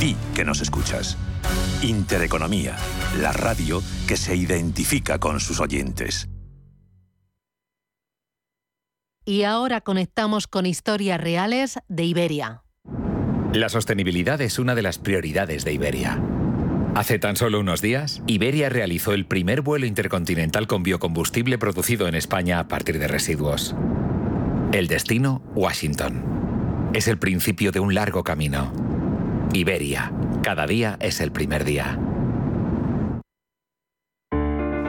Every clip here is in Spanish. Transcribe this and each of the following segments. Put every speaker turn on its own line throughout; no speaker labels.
Di que nos escuchas. Intereconomía, la radio que se identifica con sus oyentes.
Y ahora conectamos con historias reales de Iberia.
La sostenibilidad es una de las prioridades de Iberia. Hace tan solo unos días, Iberia realizó el primer vuelo intercontinental con biocombustible producido en España a partir de residuos. El destino, Washington. Es el principio de un largo camino. Iberia, cada día es el primer día.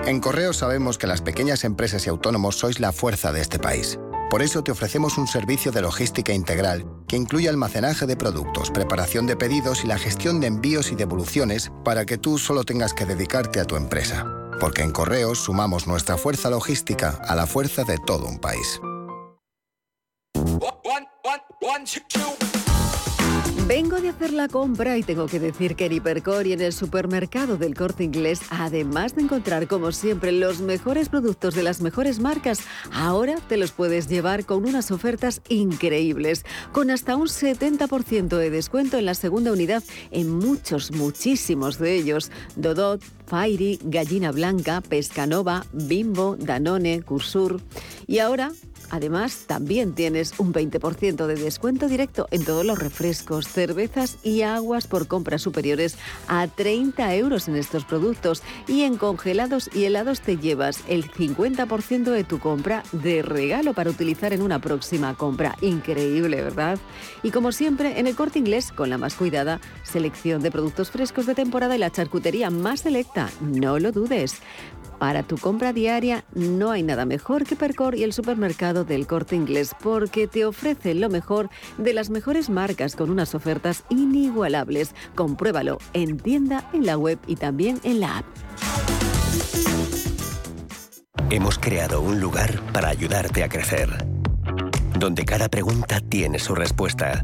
En Correo sabemos que las pequeñas empresas y autónomos sois la fuerza de este país. Por eso te ofrecemos un servicio de logística integral que incluye almacenaje de productos, preparación de pedidos y la gestión de envíos y devoluciones para que tú solo tengas que dedicarte a tu empresa. Porque en Correos sumamos nuestra fuerza logística a la fuerza de todo un país.
Vengo de hacer la compra y tengo que decir que en Hipercor y en el supermercado del corte inglés, además de encontrar como siempre los mejores productos de las mejores marcas, ahora te los puedes llevar con unas ofertas increíbles, con hasta un 70% de descuento en la segunda unidad en muchos, muchísimos de ellos. Dodot, Fairy, Gallina Blanca, Pescanova, Bimbo, Danone, Cursur. Y ahora Además, también tienes un 20% de descuento directo en todos los refrescos, cervezas y aguas por compras superiores a 30 euros en estos productos. Y en congelados y helados te llevas el 50% de tu compra de regalo para utilizar en una próxima compra. Increíble, ¿verdad? Y como siempre, en el corte inglés, con la más cuidada selección de productos frescos de temporada y la charcutería más selecta. No lo dudes. Para tu compra diaria no hay nada mejor que Percor y el supermercado del corte inglés porque te ofrece lo mejor de las mejores marcas con unas ofertas inigualables. Compruébalo en tienda, en la web y también en la app.
Hemos creado un lugar para ayudarte a crecer, donde cada pregunta tiene su respuesta,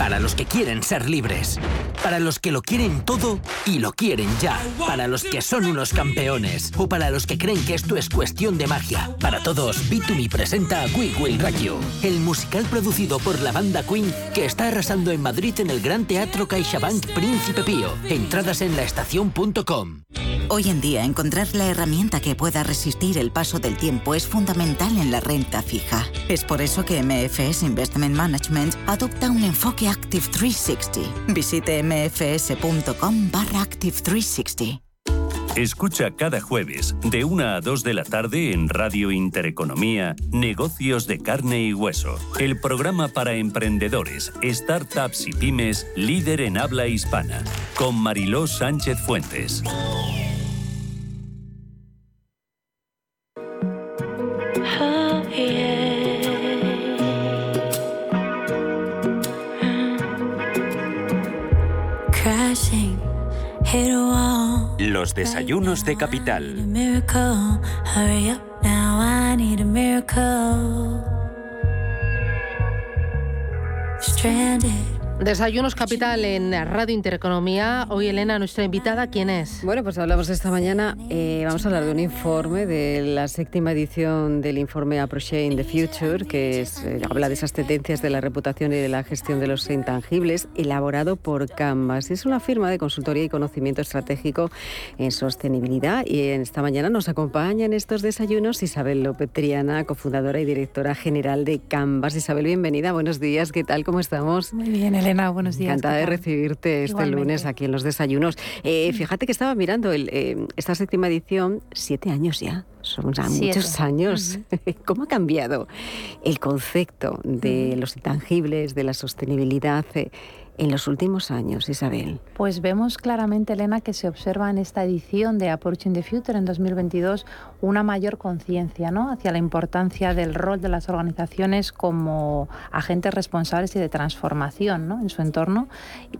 Para los que quieren ser libres. Para los que lo quieren todo y lo quieren ya. Para los que son unos campeones. O para los que creen que esto es cuestión de magia. Para todos, B2Me presenta We Will Rock You, el musical producido por la banda Queen que está arrasando en Madrid en el Gran Teatro CaixaBank Príncipe Pío. Entradas en laestacion.com.
Hoy en día, encontrar la herramienta que pueda resistir el paso del tiempo es fundamental en la renta fija. Es por eso que MFS Investment Management adopta un enfoque Active 360. Visite mfs.com barra Active 360.
Escucha cada jueves de 1 a 2 de la tarde en Radio Intereconomía Negocios de carne y hueso, el programa para emprendedores, startups y pymes líder en habla hispana, con Mariló Sánchez Fuentes.
Desayunos de capital.
Desayunos Capital en Radio Intereconomía. Hoy, Elena, nuestra invitada, ¿quién es?
Bueno, pues hablamos esta mañana, eh, vamos a hablar de un informe de la séptima edición del informe Approaching the Future, que es, eh, habla de esas tendencias de la reputación y de la gestión de los intangibles, elaborado por Canvas. Es una firma de consultoría y conocimiento estratégico en sostenibilidad. Y en esta mañana nos acompaña en estos desayunos Isabel López Triana, cofundadora y directora general de Canvas. Isabel, bienvenida, buenos días, ¿qué tal? ¿Cómo estamos?
Muy bien, Elena buenos días.
Encantada de recibirte este lunes aquí en los desayunos. Eh, fíjate que estaba mirando eh, esta séptima edición, siete años ya. Son ya muchos años. ¿Cómo ha cambiado el concepto de los intangibles, de la sostenibilidad? Eh, en los últimos años, Isabel?
Pues vemos claramente, Elena, que se observa en esta edición de Approaching the Future en 2022 una mayor conciencia ¿no? hacia la importancia del rol de las organizaciones como agentes responsables y de transformación ¿no? en su entorno,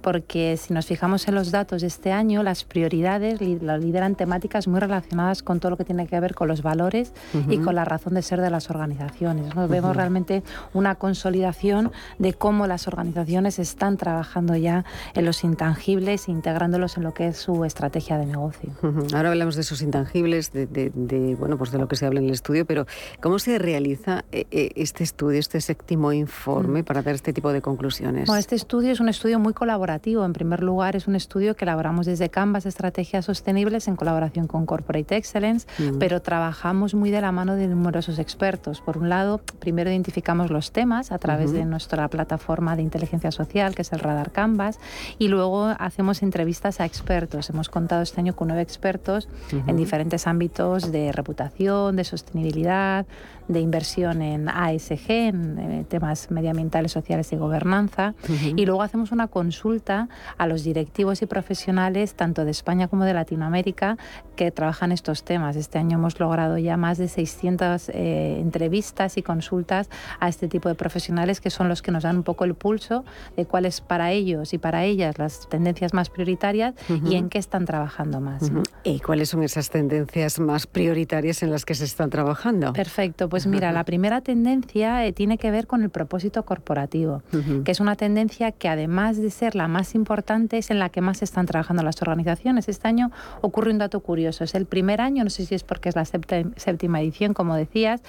porque si nos fijamos en los datos de este año, las prioridades las lideran temáticas muy relacionadas con todo lo que tiene que ver con los valores y con la razón de ser de las organizaciones. ¿no? Vemos realmente una consolidación de cómo las organizaciones están trabajando ya en los intangibles, integrándolos en lo que es su estrategia de negocio.
Ahora hablamos de esos intangibles, de bueno, pues de lo que se habla en el estudio, pero ¿cómo se realiza eh, eh, este estudio, este séptimo informe mm. para dar este tipo de conclusiones?
Bueno, este estudio es un estudio muy colaborativo. En primer lugar, es un estudio que elaboramos desde Canvas Estrategias Sostenibles en colaboración con Corporate Excellence, mm. pero trabajamos muy de la mano de numerosos expertos. Por un lado, primero identificamos los temas a través de nuestra plataforma de inteligencia social, que es el Radar Canvas, y luego hacemos entrevistas a expertos. Hemos contado este año con nueve expertos en diferentes ámbitos de reputación, de sostenibilidad, de inversión en ASG, en, eh, temas medioambientales, sociales y gobernanza. Y luego hacemos una consulta a los directivos y profesionales, tanto de España como de Latinoamérica, que trabajan estos temas. Este año hemos logrado ya más de 600 eh, entrevistas y consultas a este tipo de profesionales, que son los que nos dan un poco el pulso de cuáles para ellos y para ellas las tendencias más prioritarias y en qué están trabajando más.
¿Y cuáles son esas tendencias más prioritarias en las que se están trabajando?
Perfecto. Pues pues mira, la primera tendencia eh, tiene que ver con el propósito corporativo, que es una tendencia que además de ser la más importante es en la que más están trabajando las organizaciones. Este año ocurre un dato curioso. Es el primer año, no sé si es porque es la séptima edición, como decías,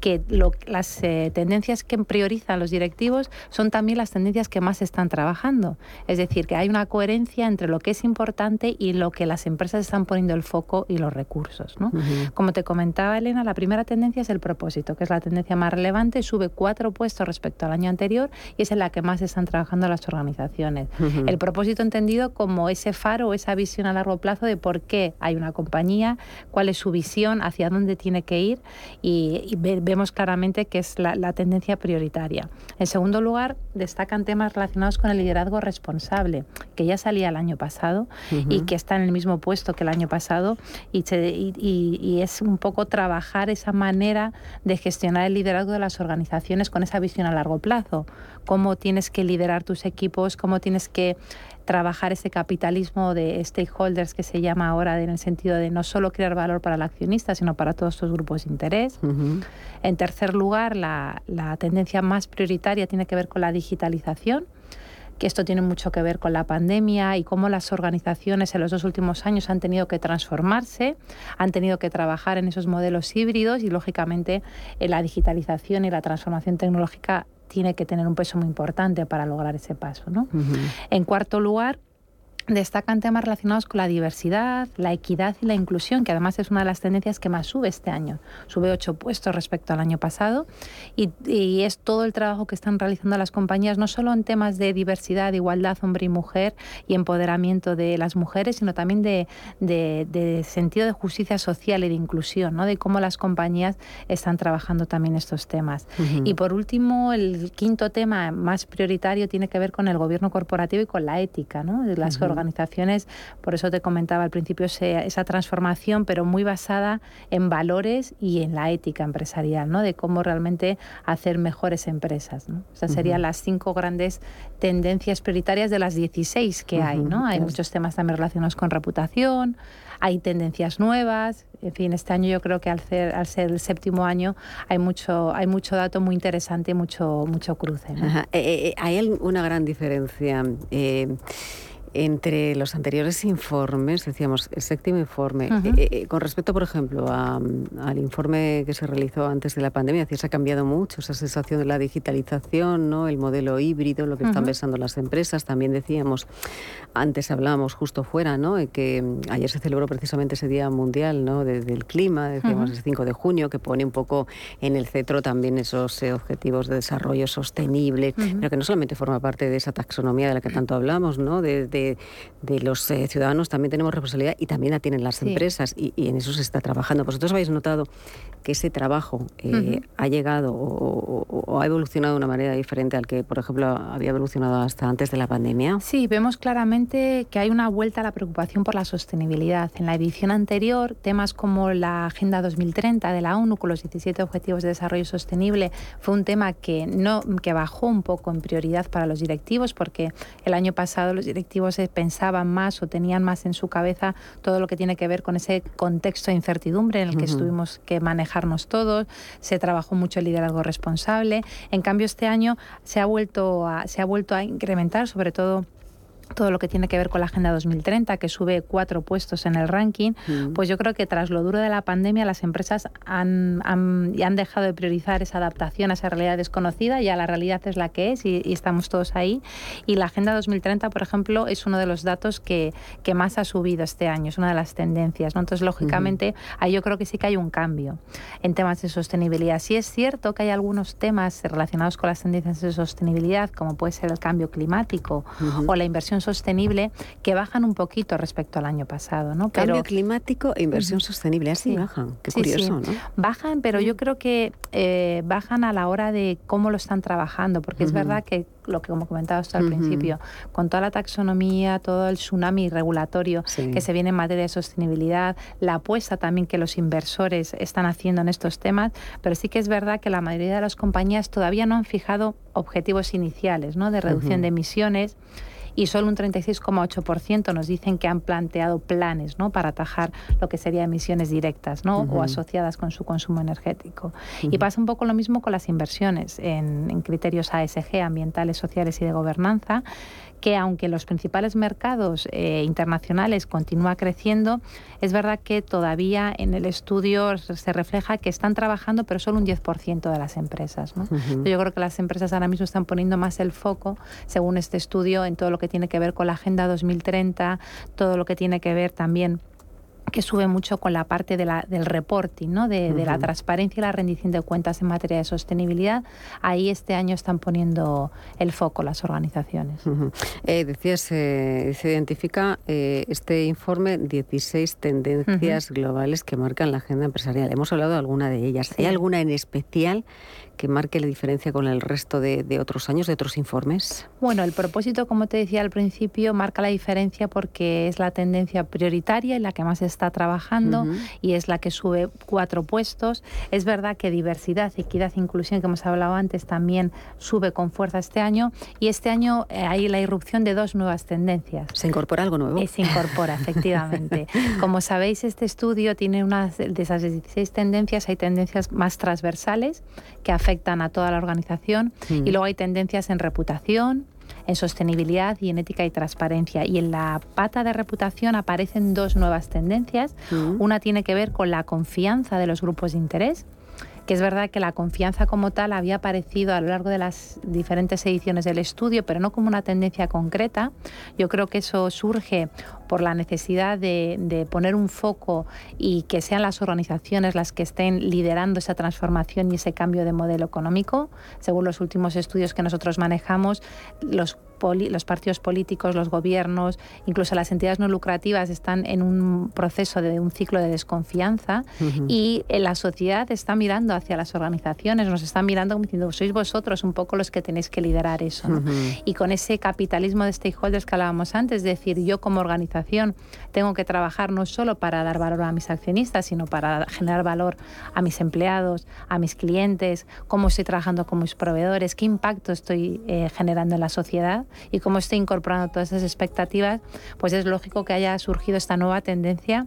que las eh, tendencias que priorizan los directivos son también las tendencias que más están trabajando. Es decir, que hay una coherencia entre lo que es importante y lo que las empresas están poniendo el foco y los recursos. Como te comentaba Elena, la primera tendencia es el propósito que es la tendencia más relevante, sube cuatro puestos respecto al año anterior y es en la que más están trabajando las organizaciones. El propósito entendido como ese faro, esa visión a largo plazo de por qué hay una compañía, cuál es su visión, hacia dónde tiene que ir y, vemos claramente que es la, tendencia prioritaria. En segundo lugar, destacan temas relacionados con el liderazgo responsable, que ya salía el año pasado y que está en el mismo puesto que el año pasado y, y es un poco trabajar esa manera de gestionar el liderazgo de las organizaciones con esa visión a largo plazo. Cómo tienes que liderar tus equipos, cómo tienes que trabajar ese capitalismo de stakeholders que se llama ahora en el sentido de no solo crear valor para el accionista, sino para todos estos grupos de interés. En tercer lugar, la, la tendencia más prioritaria tiene que ver con la digitalización que esto tiene mucho que ver con la pandemia y cómo las organizaciones en los dos últimos años han tenido que transformarse, han tenido que trabajar en esos modelos híbridos y lógicamente eh, la digitalización y la transformación tecnológica tiene que tener un peso muy importante para lograr ese paso. En cuarto lugar, Destacan temas relacionados con la diversidad, la equidad y la inclusión, que además es una de las tendencias que más sube este año. Sube ocho puestos respecto al año pasado y, es todo el trabajo que están realizando las compañías, no solo en temas de diversidad, igualdad hombre y mujer y empoderamiento de las mujeres, sino también de, sentido de justicia social y de inclusión, ¿no? de cómo las compañías están trabajando también estos temas. Y por último, el quinto tema más prioritario tiene que ver con el gobierno corporativo y con la ética, ¿no? de las organizaciones, por eso te comentaba al principio esa transformación, pero muy basada en valores y en la ética empresarial, ¿no? de cómo realmente hacer mejores empresas. ¿no? Esas serían las cinco grandes tendencias prioritarias de las 16 que hay. ¿no? Hay muchos temas también relacionados con reputación, hay tendencias nuevas. En fin, este año yo creo que al ser, al ser el séptimo año hay mucho, hay mucho dato muy interesante y mucho, mucho cruce.
Eh, eh, hay una gran diferencia. Eh, entre los anteriores informes, decíamos, el séptimo informe, eh, eh, con respecto, por ejemplo, al informe que se realizó antes de la pandemia, decía, se ha cambiado mucho esa sensación de la digitalización, ¿no? el modelo híbrido, lo que están pensando las empresas. También decíamos, antes hablábamos justo fuera, ¿no? que mm, ayer se celebró precisamente ese Día Mundial ¿no? del Clima, decíamos el 5 de junio, que pone un poco en el centro también esos eh, objetivos de desarrollo sostenible, pero que no solamente forma parte de esa taxonomía de la que tanto hablamos, ¿no? de de, los eh, ciudadanos también tenemos responsabilidad y también la tienen las empresas y, en eso se está trabajando. Vosotros habéis notado que ese trabajo eh, ha llegado o, ha evolucionado de una manera diferente al que, por ejemplo, había evolucionado hasta antes de la pandemia?
Sí, vemos claramente que hay una vuelta a la preocupación por la sostenibilidad. En la edición anterior, temas como la Agenda 2030 de la ONU con los 17 Objetivos de Desarrollo Sostenible fue un tema que, no, que bajó un poco en prioridad para los directivos porque el año pasado los directivos pensaban más o tenían más en su cabeza todo lo que tiene que ver con ese contexto de incertidumbre en el que estuvimos que todos, se trabajó mucho el liderazgo responsable. En cambio, este año se ha vuelto a, se ha vuelto a incrementar, sobre todo todo lo que tiene que ver con la Agenda 2030, que sube cuatro puestos en el ranking, mm. pues yo creo que tras lo duro de la pandemia las empresas han, han, han, dejado de priorizar esa adaptación a esa realidad desconocida, ya la realidad es la que es y, estamos todos ahí. Y la Agenda 2030, por ejemplo, es uno de los datos que, que más ha subido este año, es una de las tendencias. ¿no? Entonces, lógicamente, ahí yo creo que sí que hay un cambio en temas de sostenibilidad. Sí es cierto que hay algunos temas relacionados con las tendencias de sostenibilidad, como puede ser el cambio climático o la inversión sostenible que bajan un poquito respecto al año pasado. ¿no?
Cambio climático e inversión sostenible, así bajan. Qué curioso, ¿no?
Bajan, pero yo creo que eh, bajan a la hora de cómo lo están trabajando, porque es verdad que lo que como comentaba hasta al principio, con toda la taxonomía, todo el tsunami regulatorio que se viene en materia de sostenibilidad, la apuesta también que los inversores están haciendo en estos temas, pero sí que es verdad que la mayoría de las compañías todavía no han fijado objetivos iniciales ¿no? de reducción de emisiones y solo un 36,8% nos dicen que han planteado planes ¿no? para atajar lo que serían emisiones directas ¿no? o asociadas con su consumo energético. Y pasa un poco lo mismo con las inversiones en, en criterios ASG, ambientales, sociales y de gobernanza que aunque los principales mercados eh, internacionales continúa creciendo, es verdad que todavía en el estudio se refleja que están trabajando, pero solo un 10% de las empresas. Yo creo que las empresas ahora mismo están poniendo más el foco, según este estudio, en todo lo que tiene que ver con la Agenda 2030, todo lo que tiene que ver también que sube mucho con la parte de la, del reporting, ¿no? de, la transparencia y la rendición de cuentas en materia de sostenibilidad. Ahí este año están poniendo el foco las organizaciones.
Eh, decías, se identifica eh, este informe 16 tendencias globales que marcan la agenda empresarial. Hemos hablado de alguna de ellas. ¿Hay alguna en especial que marque la diferencia con el resto de, otros años, de otros informes?
Bueno, el propósito, como te decía al principio, marca la diferencia porque es la tendencia prioritaria en la que más se está trabajando y es la que sube cuatro puestos. Es verdad que diversidad, equidad e inclusión, que hemos hablado antes, también sube con fuerza este año y este año eh, hay la irrupción de dos nuevas tendencias.
¿Se incorpora algo nuevo?
Eh, se incorpora, efectivamente. Como sabéis, este estudio tiene unas de esas 16 tendencias, hay tendencias más transversales que afectan afectan a toda la organización y mm. luego hay tendencias en reputación, en sostenibilidad y en ética y transparencia. Y en la pata de reputación aparecen dos nuevas tendencias. Mm. Una tiene que ver con la confianza de los grupos de interés que es verdad que la confianza como tal había aparecido a lo largo de las diferentes ediciones del estudio, pero no como una tendencia concreta. Yo creo que eso surge por la necesidad de, poner un foco y que sean las organizaciones las que estén liderando esa transformación y ese cambio de modelo económico. Según los últimos estudios que nosotros manejamos, los los partidos políticos, los gobiernos, incluso las entidades no lucrativas están en un proceso de un ciclo de desconfianza y eh, la sociedad está mirando hacia las organizaciones, nos están mirando como diciendo, sois vosotros un poco los que tenéis que liderar eso. Y con ese capitalismo de stakeholders que hablábamos antes, es decir, yo como organización tengo que trabajar no solo para dar valor a mis accionistas, sino para generar valor a mis empleados, a mis clientes, cómo estoy trabajando con mis proveedores, qué impacto estoy eh, generando en la sociedad y cómo estoy incorporando todas esas expectativas, pues es lógico que haya surgido esta nueva tendencia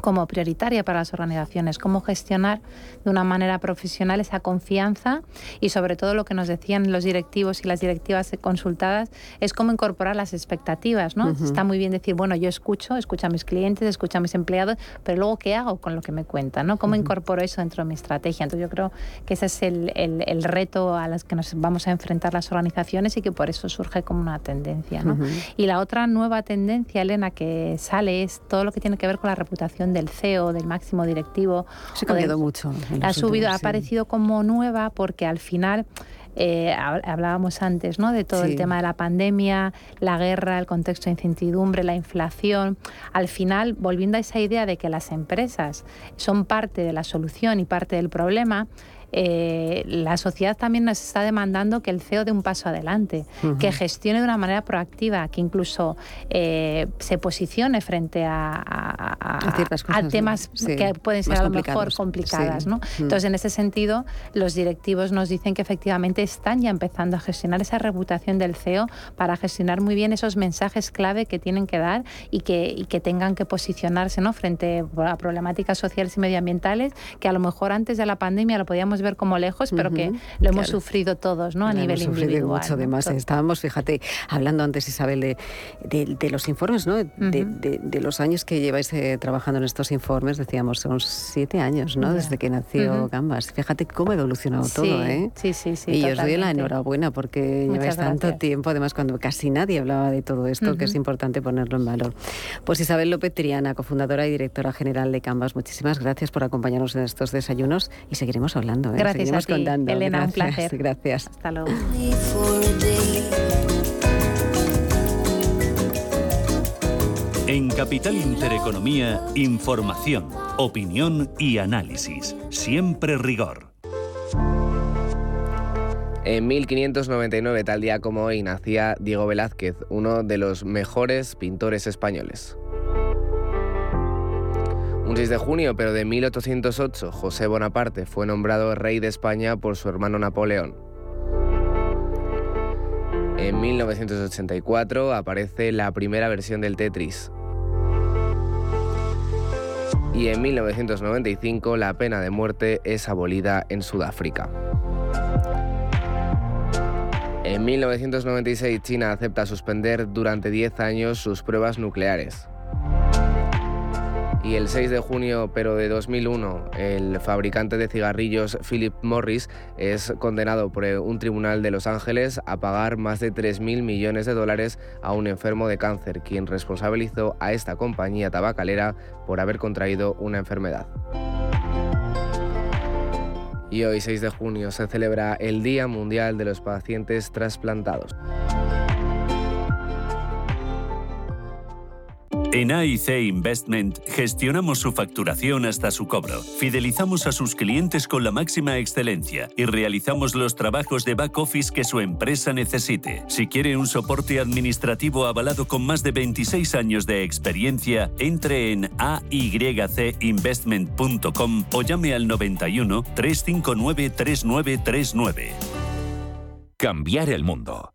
como prioritaria para las organizaciones, cómo gestionar de una manera profesional esa confianza y sobre todo lo que nos decían los directivos y las directivas consultadas es cómo incorporar las expectativas, ¿no? Está muy bien decir, bueno, yo escucho, escucho a mis clientes, escucho a mis empleados, pero luego qué hago con lo que me cuentan, ¿no? ¿Cómo incorporo eso dentro de mi estrategia? Entonces yo creo que ese es el, el, reto a los que nos vamos a enfrentar las organizaciones y que por eso surge como una tendencia, ¿no? Y la otra nueva tendencia, Elena, que sale es todo lo que tiene que ver con la reputación del CEO, del máximo directivo.
Se ha cambiado mucho.
Ha subido, ha aparecido como nueva porque al final eh, hablábamos antes, ¿no? De todo el tema de la pandemia, la guerra, el contexto de incertidumbre, la inflación. Al final, volviendo a esa idea de que las empresas son parte de la solución y parte del problema, eh, la sociedad también nos está demandando que el CEO dé un paso adelante, que gestione de una manera proactiva, que incluso eh, se posicione frente a, temas que pueden ser a lo mejor complicadas. Entonces, en ese sentido, los directivos nos dicen que efectivamente están ya empezando a gestionar esa reputación del CEO para gestionar muy bien esos mensajes clave que tienen que dar y que, que tengan que posicionarse ¿no? frente a problemáticas sociales y medioambientales que a lo mejor antes de la pandemia lo podíamos ver como lejos, pero que lo hemos sufrido todos, ¿no? A nivel hemos individual.
mucho, además. Estábamos, fíjate, hablando antes, Isabel, de, de, los informes, ¿no? De, los años que lleváis eh, trabajando en estos informes, decíamos, son siete años, ¿no? Desde que nació Gambas. Fíjate cómo ha evolucionado todo, ¿eh?
Sí, sí, sí.
Y os doy la enhorabuena porque lleváis tanto tiempo, además, cuando casi nadie hablaba de todo esto, que es importante ponerlo en valor. Pues Isabel López Triana, cofundadora y directora general de Canvas, muchísimas gracias por acompañarnos en estos desayunos y seguiremos hablando. ¿Eh?
Gracias a ti, Elena, un placer.
Gracias.
Hasta luego.
En Capital Intereconomía, información, opinión y análisis. Siempre rigor.
En 1599, tal día como hoy, nacía Diego Velázquez, uno de los mejores pintores españoles. Un 6 de junio, pero de 1808, José Bonaparte fue nombrado rey de España por su hermano Napoleón. En 1984 aparece la primera versión del Tetris. Y en 1995 la pena de muerte es abolida en Sudáfrica. En 1996 China acepta suspender durante 10 años sus pruebas nucleares. Y el 6 de junio, pero de 2001, el fabricante de cigarrillos Philip Morris es condenado por un tribunal de Los Ángeles a pagar más de 3.000 millones de dólares a un enfermo de cáncer, quien responsabilizó a esta compañía tabacalera por haber contraído una enfermedad. Y hoy, 6 de junio, se celebra el Día Mundial de los Pacientes Trasplantados.
En AIC Investment gestionamos su facturación hasta su cobro, fidelizamos a sus clientes con la máxima excelencia y realizamos los trabajos de back office que su empresa necesite. Si quiere un soporte administrativo avalado con más de 26 años de experiencia, entre en aycinvestment.com o llame al 91 359 3939.
Cambiar el mundo.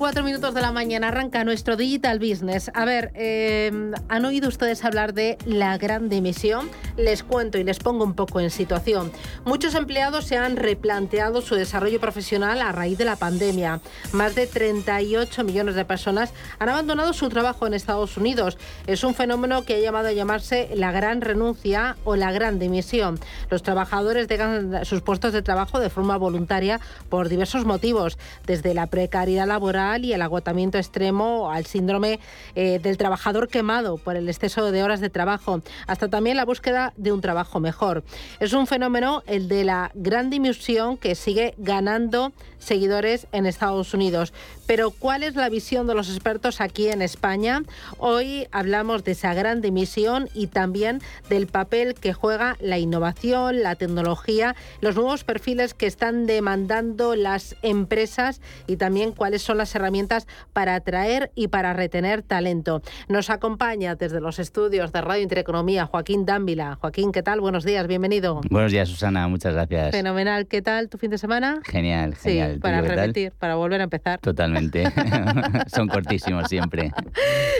24 minutos de la mañana arranca nuestro Digital Business. A ver, em, ¿han oído ustedes hablar de la gran dimisión? Les cuento y les pongo un poco en situación. Muchos empleados se han replanteado su desarrollo profesional a raíz de la pandemia. Más de 38 millones de personas han abandonado su trabajo en Estados Unidos. Es un fenómeno que ha llamado a llamarse la gran renuncia o la gran dimisión. Los trabajadores dejan sus puestos de trabajo de forma voluntaria por diversos motivos, desde la precariedad laboral y el agotamiento extremo al síndrome eh, del trabajador quemado por el exceso de horas de trabajo, hasta también la búsqueda de un trabajo mejor. Es un fenómeno, el de la gran dimisión, que sigue ganando seguidores en Estados Unidos. Pero ¿cuál es la visión de los expertos aquí en España? Hoy hablamos de esa gran dimisión y también del papel que juega la innovación, la tecnología, los nuevos perfiles que están demandando las empresas y también cuáles son las herramientas para atraer y para retener talento. Nos acompaña desde los estudios de Radio Intereconomía Joaquín Dávila. Joaquín, ¿qué tal? Buenos días, bienvenido.
Buenos días, Susana, muchas gracias.
Fenomenal, ¿qué tal tu fin de semana?
Genial, genial.
Sí, para repetir, para volver a empezar.
Totalmente. Son cortísimos siempre.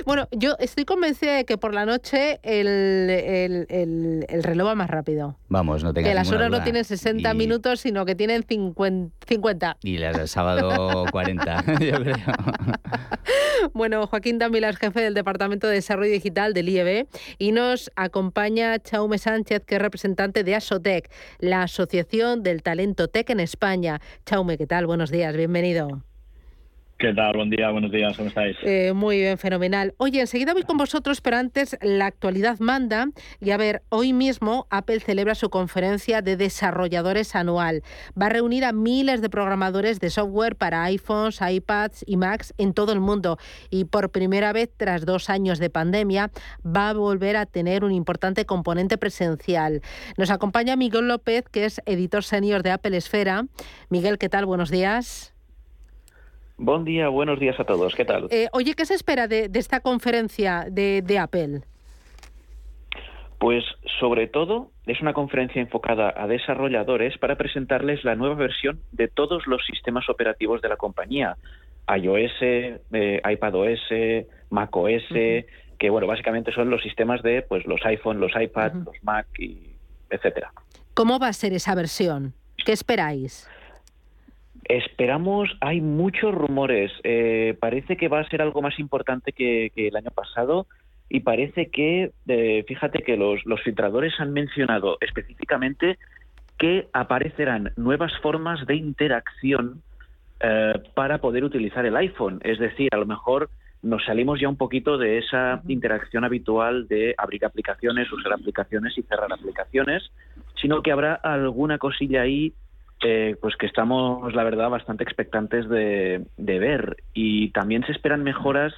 Bueno, yo estoy convencida de que por la noche el, el, el, reloj va más rápido.
Vamos, no tengas
Que las horas no tienen 60 minutos, sino que tienen 50.
Y las del sábado 40, yo creo.
Bueno, Joaquín Dávila es jefe del Departamento de Desarrollo Digital del IEB y nos acompaña Chaume Sánchez, que es representante de ASOTEC, la Asociación del Talento Tech en España. Chaume, ¿qué tal? Buenos días, bienvenido.
¿Qué tal? Buen día, buenos días, ¿cómo estáis?
Eh, muy bien, fenomenal. Oye, enseguida voy con vosotros, pero antes la actualidad manda. Y a ver, hoy mismo Apple celebra su conferencia de desarrolladores anual. Va a reunir a miles de programadores de software para iPhones, iPads y Macs en todo el mundo. Y por primera vez, tras dos años de pandemia, va a volver a tener un importante componente presencial. Nos acompaña Miguel López, que es editor senior de Apple Esfera. Miguel, ¿qué tal? Buenos días.
Buen día, buenos días a todos. ¿Qué tal?
Eh, oye, ¿qué se espera de, esta conferencia de, Apple?
Pues sobre todo es una conferencia enfocada a desarrolladores para presentarles la nueva versión de todos los sistemas operativos de la compañía. iOS, eh, iPadOS, macOS, que bueno, básicamente son los sistemas de pues los iPhone, los iPad, los Mac y etcétera.
¿Cómo va a ser esa versión? ¿Qué esperáis?
Esperamos, hay muchos rumores. Eh, parece que va a ser algo más importante que, el año pasado y parece que, eh, fíjate que los, filtradores han mencionado específicamente que aparecerán nuevas formas de interacción eh, para poder utilizar el iPhone. Es decir, a lo mejor nos salimos ya un poquito de esa interacción habitual de abrir aplicaciones, usar aplicaciones y cerrar aplicaciones, sino que habrá alguna cosilla ahí eh, pues que estamos, la verdad, bastante expectantes de, ver. Y también se esperan mejoras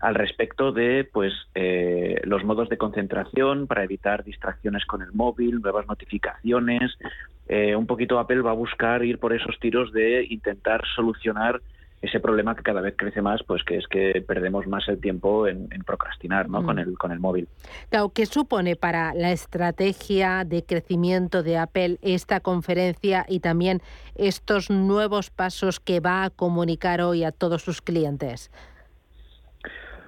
al respecto de pues eh, los modos de concentración para evitar distracciones con el móvil, nuevas notificaciones. Eh, un poquito Apple va a buscar ir por esos tiros de intentar solucionar ese problema que cada vez crece más, pues que es que perdemos más el tiempo en, procrastinar ¿no? con, mm. el, con el móvil.
Claro, ¿qué supone para la estrategia de crecimiento de Apple esta conferencia y también estos nuevos pasos que va a comunicar hoy a todos sus clientes?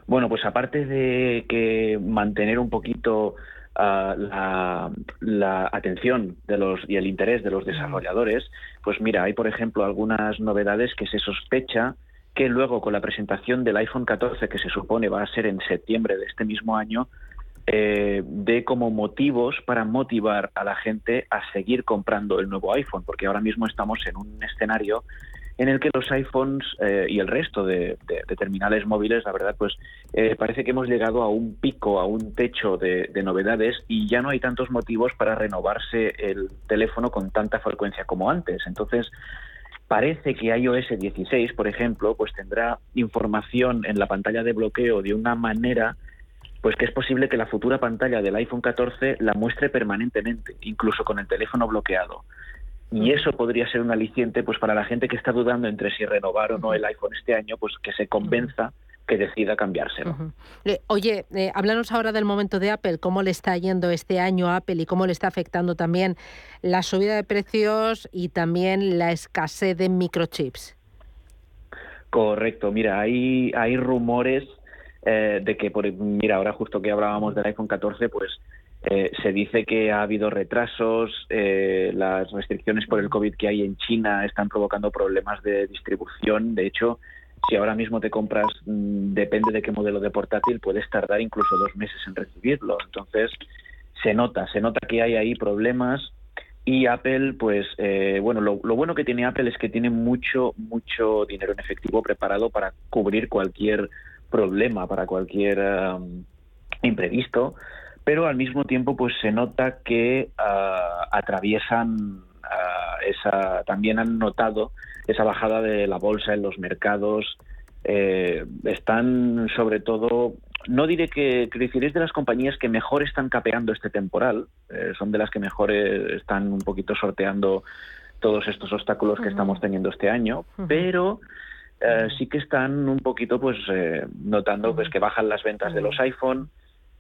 Bueno, pues aparte de que mantener un poquito la, la, atención de los y el interés de los desarrolladores, pues mira, hay por ejemplo algunas novedades que se sospecha que luego con la presentación del iPhone 14, que se supone va a ser en septiembre de este mismo año, eh, de como motivos para motivar a la gente a seguir comprando el nuevo iPhone, porque ahora mismo estamos en un escenario en el que los iPhones eh, y el resto de, terminales móviles, la verdad, pues eh, parece que hemos llegado a un pico, a un techo de, novedades y ya no hay tantos motivos para renovarse el teléfono con tanta frecuencia como antes. Entonces, parece que iOS 16, por ejemplo, pues tendrá información en la pantalla de bloqueo de una manera pues que es posible que la futura pantalla del iPhone 14 la muestre permanentemente, incluso con el teléfono bloqueado. Y eso podría ser un aliciente pues para la gente que está dudando entre si renovar o no el iPhone este año, pues que se convenza que decida cambiárselo.
oye, eh, háblanos ahora del momento de Apple, cómo le está yendo este año a Apple y cómo le está afectando también la subida de precios y también la escasez de microchips.
Correcto, mira, hay, hay rumores eh, de que, por, mira, ahora justo que hablábamos del iPhone 14, pues eh, se dice que ha habido retrasos, eh, las restricciones por el COVID que hay en China están provocando problemas de distribución. De hecho, si ahora mismo te compras, mm, depende de qué modelo de portátil, puedes tardar incluso dos meses en recibirlo. Entonces, se nota, se nota que hay ahí problemas. Y Apple, pues, eh, bueno, lo, bueno que tiene Apple es que tiene mucho, mucho dinero en efectivo preparado para cubrir cualquier problema, para cualquier imprevisto pero al mismo tiempo pues se nota que ah, atraviesan ah, esa, también han notado esa bajada de la bolsa en los mercados, eh, están sobre todo, no diré que, que decir, es de las compañías que mejor están capeando este temporal, eh, son de las que mejor eh, están un poquito sorteando todos estos obstáculos que estamos teniendo este año, pero sí que están un poquito pues notando pues que bajan las ventas de los iPhone,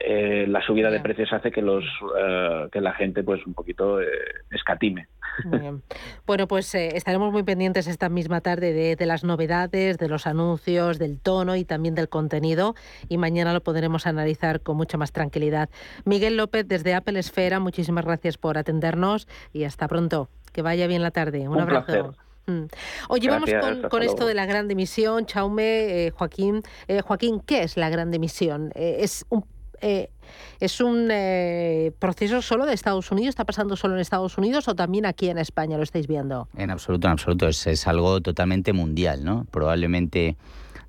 eh, la subida de precios hace que los eh, que la gente pues un poquito eh, escatime.
Muy bien. Bueno, pues eh, estaremos muy pendientes esta misma tarde de, de las novedades, de los anuncios, del tono y también del contenido y mañana lo podremos analizar con mucha más tranquilidad. Miguel López desde Apple Esfera, muchísimas gracias por atendernos y hasta pronto. Que vaya bien la tarde. Un,
Un
abrazo.
placer.
Mm. Oye, vamos con, esto de la gran dimisión, Chaume, eh, Joaquín. Eh, Joaquín, ¿qué es la gran dimisión? Eh, ¿Es un, eh, ¿es un eh, proceso solo de Estados Unidos? ¿Está pasando solo en Estados Unidos o también aquí en España lo estáis viendo?
En absoluto, en absoluto. Es, algo totalmente mundial, ¿no? Probablemente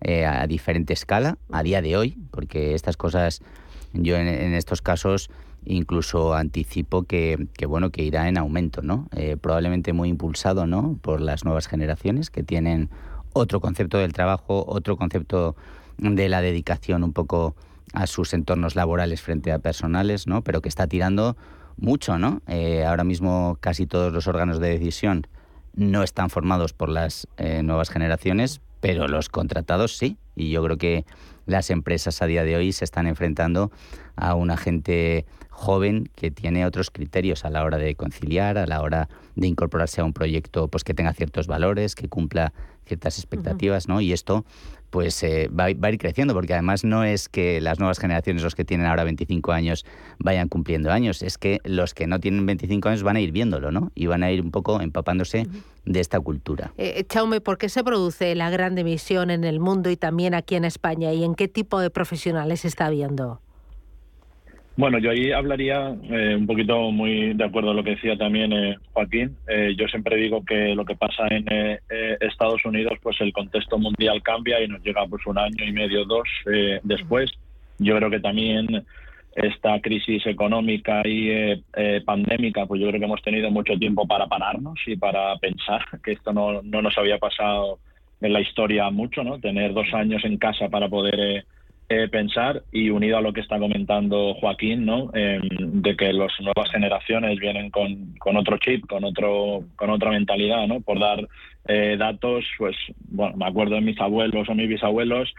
eh, a diferente escala a día de hoy, porque estas cosas, yo en, estos casos incluso anticipo que, bueno que irá en aumento, ¿no? Probablemente muy impulsado, ¿no? Por las nuevas generaciones que tienen otro concepto del trabajo, otro concepto de la dedicación un poco a sus entornos laborales frente a personales, ¿no? Pero que está tirando mucho, ¿no? Eh, ahora mismo casi todos los órganos de decisión no están formados por las eh, nuevas generaciones, pero los contratados sí. Y yo creo que las empresas a día de hoy se están enfrentando a una gente joven que tiene otros criterios a la hora de conciliar, a la hora de incorporarse a un proyecto pues que tenga ciertos valores, que cumpla ciertas expectativas, ¿no? Y esto pues eh, va, va, a ir creciendo, porque además no es que las nuevas generaciones, los que tienen ahora 25 años, vayan cumpliendo años, es que los que no tienen 25 años van a ir viéndolo, ¿no? Y van a ir un poco empapándose uh -huh. de esta cultura.
Eh, Chaume, ¿por qué se produce la gran emisión en el mundo y también aquí en España? ¿Y en qué tipo de profesionales se está viendo?
Bueno, yo ahí hablaría eh, un poquito muy de acuerdo a lo que decía también eh, Joaquín. Eh, yo siempre digo que lo que pasa en eh, Estados Unidos, pues el contexto mundial cambia y nos llega pues un año y medio, dos eh, después. Yo creo que también esta crisis económica y eh, pandémica, pues yo creo que hemos tenido mucho tiempo para pararnos y para pensar que esto no, no nos había pasado en la historia mucho, ¿no? Tener dos años en casa para poder eh, pensar y unido a lo que está comentando Joaquín, ¿no? Eh, de que las nuevas generaciones vienen con, con, otro chip, con otro, con otra mentalidad, ¿no? Por dar eh, datos, pues, bueno, me acuerdo de mis abuelos o mis bisabuelos,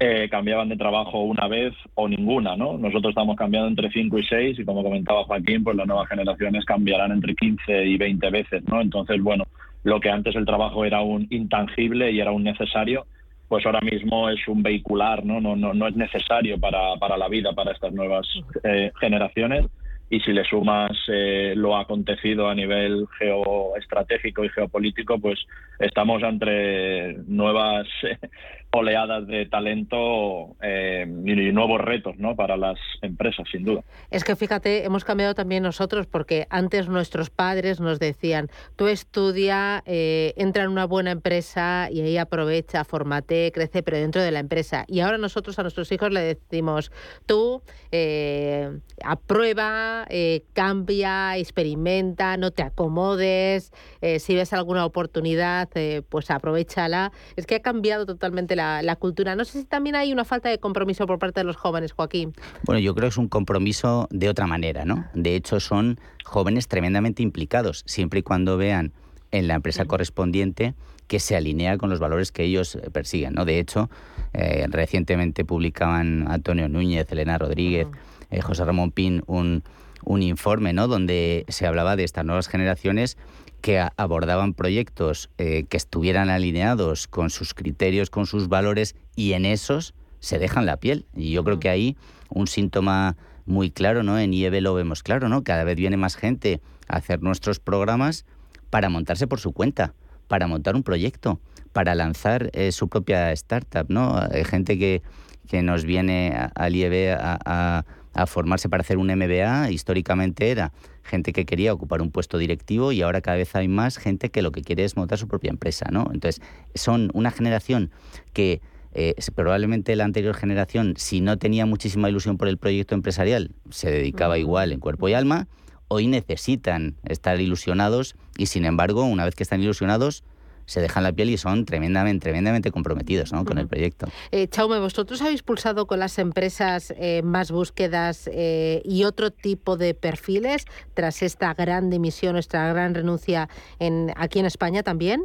eh, cambiaban de trabajo una vez o ninguna, ¿no? Nosotros estamos cambiando entre 5 y 6 y como comentaba Joaquín, pues las nuevas generaciones cambiarán entre 15 y 20 veces, ¿no? Entonces, bueno, lo que antes el trabajo era un intangible y era un necesario, pues ahora mismo es un vehicular, ¿no? No, no, no es necesario para, para la vida, para estas nuevas eh, generaciones. Y si le sumas eh, lo acontecido a nivel geoestratégico y geopolítico, pues estamos entre nuevas oleadas de talento eh, y nuevos retos ¿no? para las empresas, sin duda.
Es que fíjate, hemos cambiado también nosotros porque antes nuestros padres nos decían, tú estudia, eh, entra en una buena empresa y ahí aprovecha, formate, crece, pero dentro de la empresa. Y ahora nosotros a nuestros hijos le decimos, tú eh, aprueba, eh, cambia, experimenta, no te acomodes, si ves alguna oportunidad, pues aprovechala. Es que ha cambiado totalmente la, la, cultura. No sé si también hay una falta de compromiso por parte de los jóvenes, Joaquín.
Bueno, yo creo que es un compromiso de otra manera, ¿no? De hecho, son jóvenes tremendamente implicados, siempre y cuando vean en la empresa correspondiente que se alinea con los valores que ellos eh, persiguen, ¿no? De hecho, eh, recientemente publicaban Antonio Núñez, Elena Rodríguez, uh -huh. eh, José Ramón Pin un, un informe, ¿no? Donde se hablaba de estas nuevas generaciones que abordaban proyectos eh, que estuvieran alineados con sus criterios, con sus valores, y en esos se dejan la piel. Y yo creo que ahí un síntoma muy claro, ¿no? En IEB lo vemos claro, ¿no? Cada vez viene más gente a hacer nuestros programas para montarse por su cuenta, para montar un proyecto, para lanzar eh, su propia startup, ¿no? Hay gente que, que nos viene al IEB a, a, a formarse para hacer un MBA, históricamente era gente que quería ocupar un puesto directivo y ahora cada vez hay más gente que lo que quiere es montar su propia empresa, ¿no? Entonces, son una generación que eh, probablemente la anterior generación, si no tenía muchísima ilusión por el proyecto empresarial, se dedicaba igual en cuerpo y alma. Hoy necesitan estar ilusionados y, sin embargo, una vez que están ilusionados, se dejan la piel y son tremendamente, tremendamente comprometidos ¿no? con el proyecto.
Eh, Chaume, vosotros habéis pulsado con las empresas eh, más búsquedas eh, y otro tipo de perfiles tras esta gran dimisión, esta gran renuncia en, aquí en España también.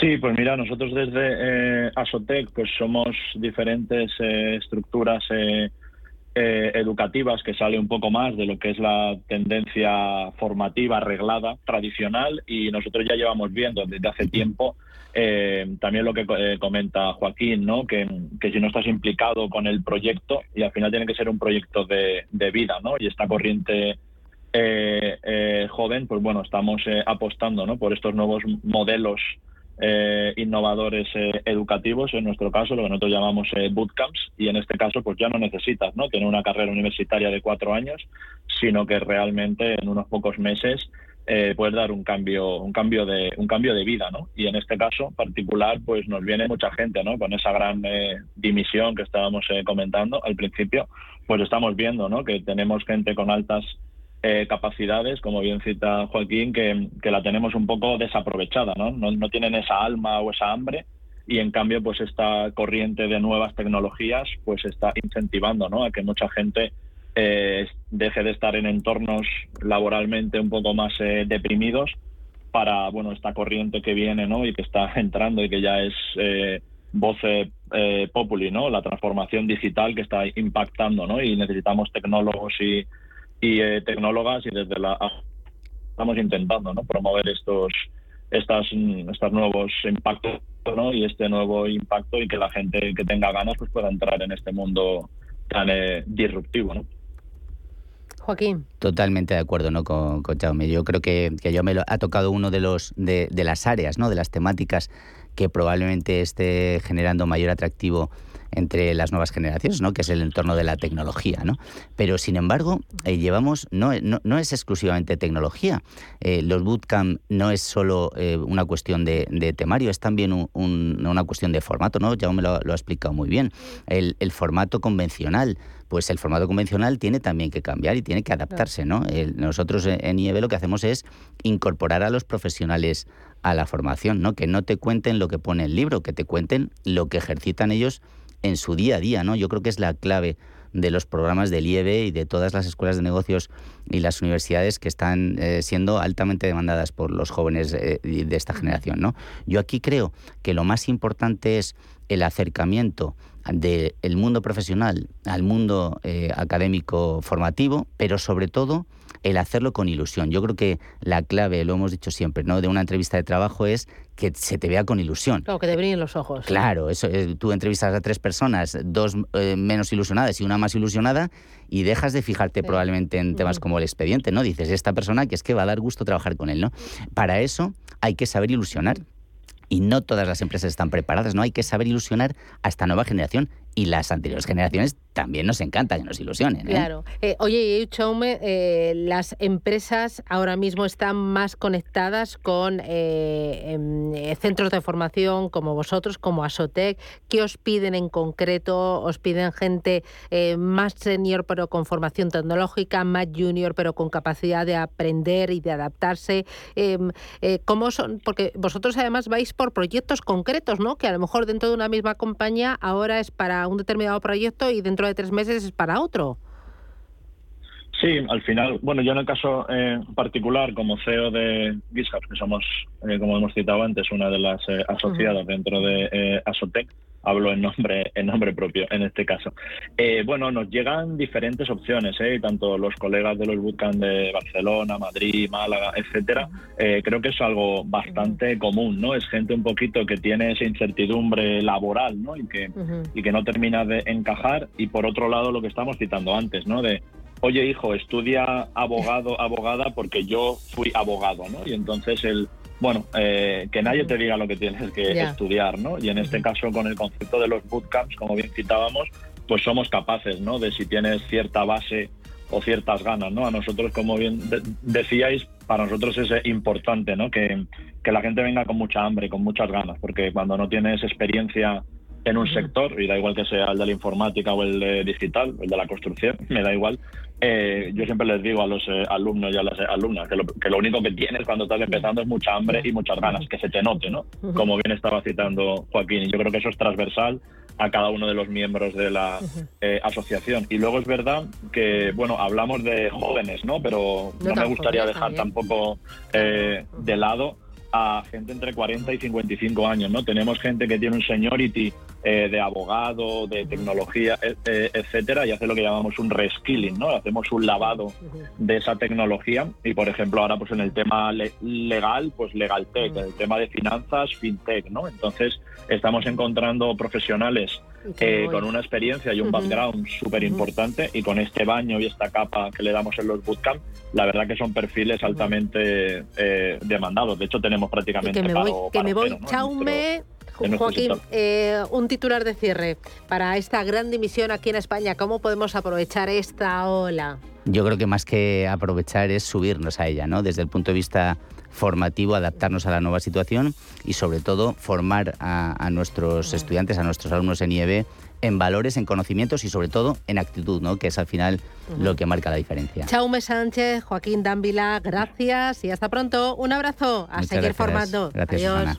Sí, pues mira, nosotros desde eh, Asotec pues somos diferentes eh, estructuras eh, educativas que sale un poco más de lo que es la tendencia formativa arreglada tradicional y nosotros ya llevamos viendo desde hace tiempo eh, también lo que eh, comenta Joaquín, ¿no? Que, que, si no estás implicado con el proyecto y al final tiene que ser un proyecto de, de vida, ¿no? Y esta corriente eh, joven, pues bueno, estamos apostando, ¿no? Por estos nuevos modelos eh, innovadores eh, educativos, en nuestro caso, lo que nosotros llamamos eh, bootcamps, y en este caso, pues ya no necesitas ¿no? tener una carrera universitaria de cuatro años, sino que realmente en unos pocos meses eh, puedes dar un cambio, un cambio de, un cambio de vida, ¿no? Y en este caso particular, pues nos viene mucha gente, ¿no? Con esa gran eh, dimisión que estábamos comentando al principio, pues estamos viendo, ¿no? Que tenemos gente con altas eh, capacidades, como bien cita Joaquín, que, que, la tenemos un poco desaprovechada, ¿no? ¿no? ¿no? tienen esa alma o esa hambre y en cambio pues esta corriente de nuevas tecnologías pues está incentivando ¿no? a que mucha gente eh, deje de estar en entornos laboralmente un poco más eh, deprimidos para bueno esta corriente que viene ¿no? y que está entrando y que ya es eh, voce populi, ¿no? la transformación digital que está impactando ¿no? y necesitamos tecnólogos y y eh, tecnólogas y desde la estamos intentando ¿no? promover estos estas estos nuevos impactos ¿no? y este nuevo impacto y que la gente que tenga ganas pues pueda entrar en este mundo tan eh, disruptivo ¿no?
Joaquín.
Totalmente de acuerdo ¿no? con, con Jaume. Yo creo que, que yo me lo, ha tocado uno de los de, de las áreas, ¿no? de las temáticas que probablemente esté generando mayor atractivo entre las nuevas generaciones, ¿no? que es el entorno de la tecnología. ¿no? Pero, sin embargo, eh, llevamos, no, no, no, es exclusivamente tecnología. Eh, los bootcamp no es solo eh, una cuestión de, de, temario, es también un, un, una cuestión de formato. ¿no? Ya me lo, lo ha explicado muy bien. El, el, formato convencional, pues el formato convencional tiene también que cambiar y tiene que adaptarse. ¿no? Nosotros en IEB lo que hacemos es incorporar a los profesionales a la formación, ¿no? que no te cuenten lo que pone el libro, que te cuenten lo que ejercitan ellos en su día a día, ¿no? Yo creo que es la clave de los programas del IEB y de todas las escuelas de negocios y las universidades que están eh, siendo altamente demandadas por los jóvenes eh, de esta generación. ¿no? Yo aquí creo que lo más importante es el acercamiento del mundo profesional al mundo eh, académico formativo, pero sobre todo el hacerlo con ilusión. Yo creo que la clave, lo hemos dicho siempre, ¿no? de una entrevista de trabajo es que se te vea con ilusión.
Claro, que te brillen los ojos.
Claro, eso eh, tú entrevistas a tres personas, dos eh, menos ilusionadas y una más ilusionada, y dejas de fijarte sí. probablemente en temas uh -huh. como el expediente, ¿no? Dices, esta persona que es que va a dar gusto trabajar con él, ¿no? Para eso hay que saber ilusionar. Y no todas las empresas están preparadas, ¿no? Hay que saber ilusionar a esta nueva generación y las anteriores generaciones también nos encanta que nos ilusionen. ¿eh?
Claro. Eh, oye, Chaume, eh, las empresas ahora mismo están más conectadas con eh, centros de formación como vosotros, como Asotec. ¿Qué os piden en concreto? ¿Os piden gente eh, más senior pero con formación tecnológica, más junior pero con capacidad de aprender y de adaptarse? Em, eh, ¿Cómo son? Porque vosotros además vais por proyectos concretos, ¿no? Que a lo mejor dentro de una misma compañía ahora es para un determinado proyecto y dentro de tres meses es para otro.
Sí, al final, bueno, yo en el caso eh, particular, como CEO de GitHub, que somos, eh, como hemos citado antes, una de las eh, asociadas uh -huh. dentro de eh, Asotec, hablo en nombre, en nombre propio en este caso. Eh, bueno, nos llegan diferentes opciones, ¿eh? tanto los colegas de los bootcamp de Barcelona, Madrid, Málaga, etcétera. Eh, creo que es algo bastante común, ¿no? Es gente un poquito que tiene esa incertidumbre laboral, ¿no? Y que, uh -huh. y que no termina de encajar. Y por otro lado, lo que estamos citando antes, ¿no? De oye hijo, estudia abogado, abogada, porque yo fui abogado, ¿no? Y entonces el, bueno, eh, que nadie te diga lo que tienes que yeah. estudiar, ¿no? Y en este caso, con el concepto de los bootcamps, como bien citábamos, pues somos capaces, ¿no? De si tienes cierta base o ciertas ganas, ¿no? A nosotros, como bien decíais, para nosotros es eh, importante, ¿no? Que, que la gente venga con mucha hambre, con muchas ganas, porque cuando no tienes experiencia en un sector, y da igual que sea el de la informática o el de digital, el de la construcción, me da igual. Eh, yo siempre les digo a los eh, alumnos y a las alumnas que lo, que lo, único que tienes cuando estás empezando es mucha hambre y muchas ganas, que se te note, ¿no? Como bien estaba citando Joaquín. Y yo creo que eso es transversal a cada uno de los miembros de la eh, asociación. Y luego es verdad que, bueno, hablamos de jóvenes, ¿no? Pero no, me gustaría dejar tampoco de lado a gente entre 40 y 55 años, ¿no? Tenemos gente que tiene un seniority eh, de abogado, de tecnología, eh, etcétera, y hace lo que llamamos un reskilling, ¿no? Hacemos un lavado de esa tecnología y, por ejemplo, ahora pues en el tema legal, pues legal tech, en el tema de finanzas, fintech, ¿no? Entonces, estamos encontrando profesionales eh, con una experiencia y un background súper importante y con este baño y esta capa que le damos en los bootcamp, la verdad que son perfiles altamente eh, demandados. De hecho, tenemos prácticamente...
que me voy, que me voy Chaume, Joaquín, eh, un titular de cierre para esta gran dimisión aquí en España. ¿Cómo podemos aprovechar esta ola?
Yo creo que más que aprovechar es subirnos a ella, ¿no? Desde el punto de vista formativo, adaptarnos a la nueva situación y sobre todo formar a, nuestros estudiantes, a nuestros alumnos en IEB en valores, en conocimientos y sobre todo en actitud, ¿no? que es al final lo que marca la diferencia.
Chaume Sánchez, Joaquín Dávila, gracias y hasta pronto. Un abrazo, a seguir formando.
Gracias,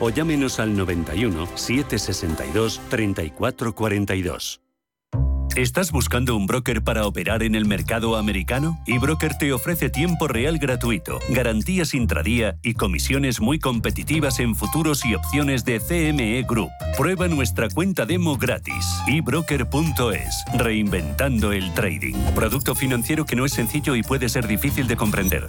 o llámenos al 91 762 3442. ¿Estás buscando un broker para operar en el mercado americano? eBroker te ofrece tiempo real gratuito, garantías intradía y comisiones muy competitivas en futuros y opciones de CME Group. Prueba nuestra cuenta demo gratis. ebroker.es. Reinventando el trading. Producto financiero que no es sencillo y puede ser difícil de comprender.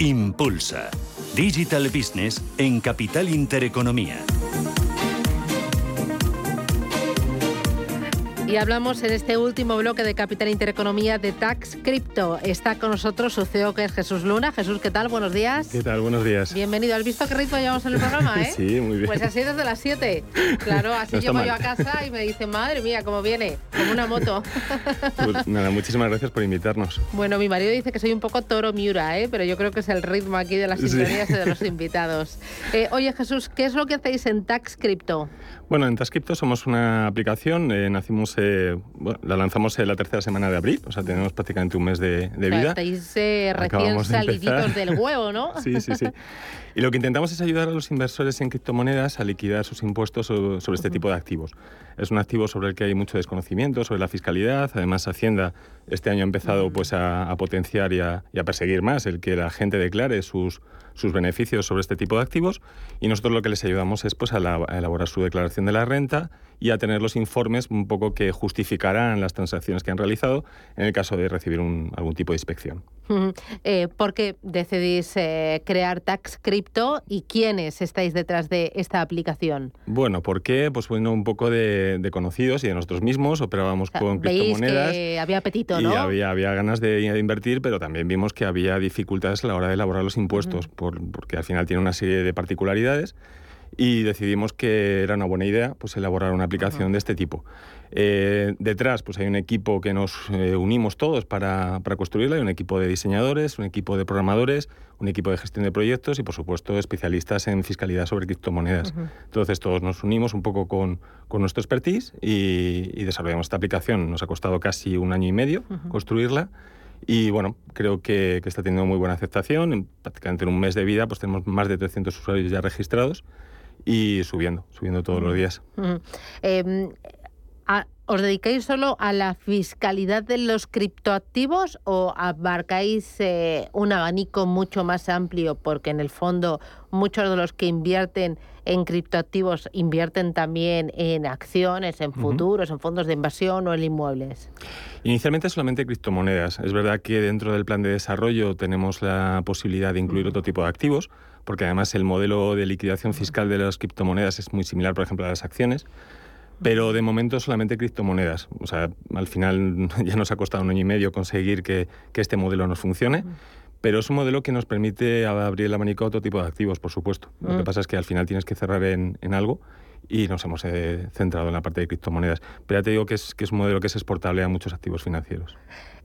Impulsa. Digital Business en Capital Intereconomía.
Y hablamos en este último bloque de Capital Intereconomía de Tax Crypto. Está con nosotros su CEO que es Jesús Luna. Jesús, ¿qué tal? Buenos días.
¿Qué tal? Buenos días.
Bienvenido. ¿Has visto qué ritmo llevamos en el programa, eh?
sí, muy bien.
Pues así desde las 7. Claro, así llego yo a casa y me dicen, madre mía, cómo viene, como una moto.
Pues nada, muchísimas gracias por invitarnos.
Bueno, mi marido dice que soy un poco toro miura, ¿eh? Pero yo creo que es el ritmo aquí de las sintonías y de los invitados. Eh, oye, Jesús, ¿qué es lo que hacéis en Tax Crypto?
Bueno, en Tascripto somos una aplicación, eh, nacimos, eh, la lanzamos en la tercera semana de abril, o sea, tenemos prácticamente un mes de, vida.
estáis eh, recién saliditos del huevo, ¿no?
sí, sí, sí. Y lo que intentamos es ayudar a los inversores en criptomonedas a liquidar sus impuestos sobre este tipo de activos. Es un activo sobre el que hay mucho desconocimiento, sobre la fiscalidad. Además, Hacienda este año ha empezado pues, a, potenciar y a, y a, perseguir más el que la gente declare sus, sus beneficios sobre este tipo de activos. Y nosotros lo que les ayudamos es pues, a, a elaborar su declaración de la renta y a tener los informes un poco que justificarán las transacciones que han realizado en el caso de recibir algún tipo de inspección.
Eh, ¿Por qué decidís eh, crear Tax Crypto y quiénes estáis detrás de esta aplicación?
Bueno, ¿por qué? Pues bueno, un poco de, conocidos y de nosotros mismos operábamos con criptomonedas.
Que había apetito, ¿no?
Y había, había ganas de, invertir, pero también vimos que había dificultades a la hora de elaborar los impuestos, por, porque al final tiene una serie de particularidades y decidimos que era una buena idea pues, elaborar una aplicación de este tipo. Eh, detrás pues hay un equipo que nos eh, unimos todos para, para, construirla, hay un equipo de diseñadores, un equipo de programadores, un equipo de gestión de proyectos y por supuesto especialistas en fiscalidad sobre criptomonedas. Entonces todos nos unimos un poco con, con nuestro expertise y, y, desarrollamos esta aplicación. Nos ha costado casi un año y medio construirla. Y bueno, creo que, que, está teniendo muy buena aceptación. En, prácticamente en un mes de vida pues tenemos más de 300 usuarios ya registrados y subiendo, subiendo todos los días.
eh, ¿Os dedicáis solo a la fiscalidad de los criptoactivos o abarcáis eh, un abanico mucho más amplio? Porque en el fondo muchos de los que invierten en criptoactivos invierten también en acciones, en futuros, en fondos de inversión o en inmuebles.
Inicialmente solamente criptomonedas. Es verdad que dentro del plan de desarrollo tenemos la posibilidad de incluir otro tipo de activos, porque además el modelo de liquidación fiscal de las criptomonedas es muy similar, por ejemplo, a las acciones. Pero de momento solamente criptomonedas. O sea, al final ya nos ha costado un año y medio conseguir que, que este modelo nos funcione. Pero es un modelo que nos permite abrir el abanico a otro tipo de activos, por supuesto. Lo que pasa es que al final tienes que cerrar en, en algo y nos hemos eh, centrado en la parte de criptomonedas. Pero ya te digo que es, que es un modelo que es exportable a muchos activos financieros.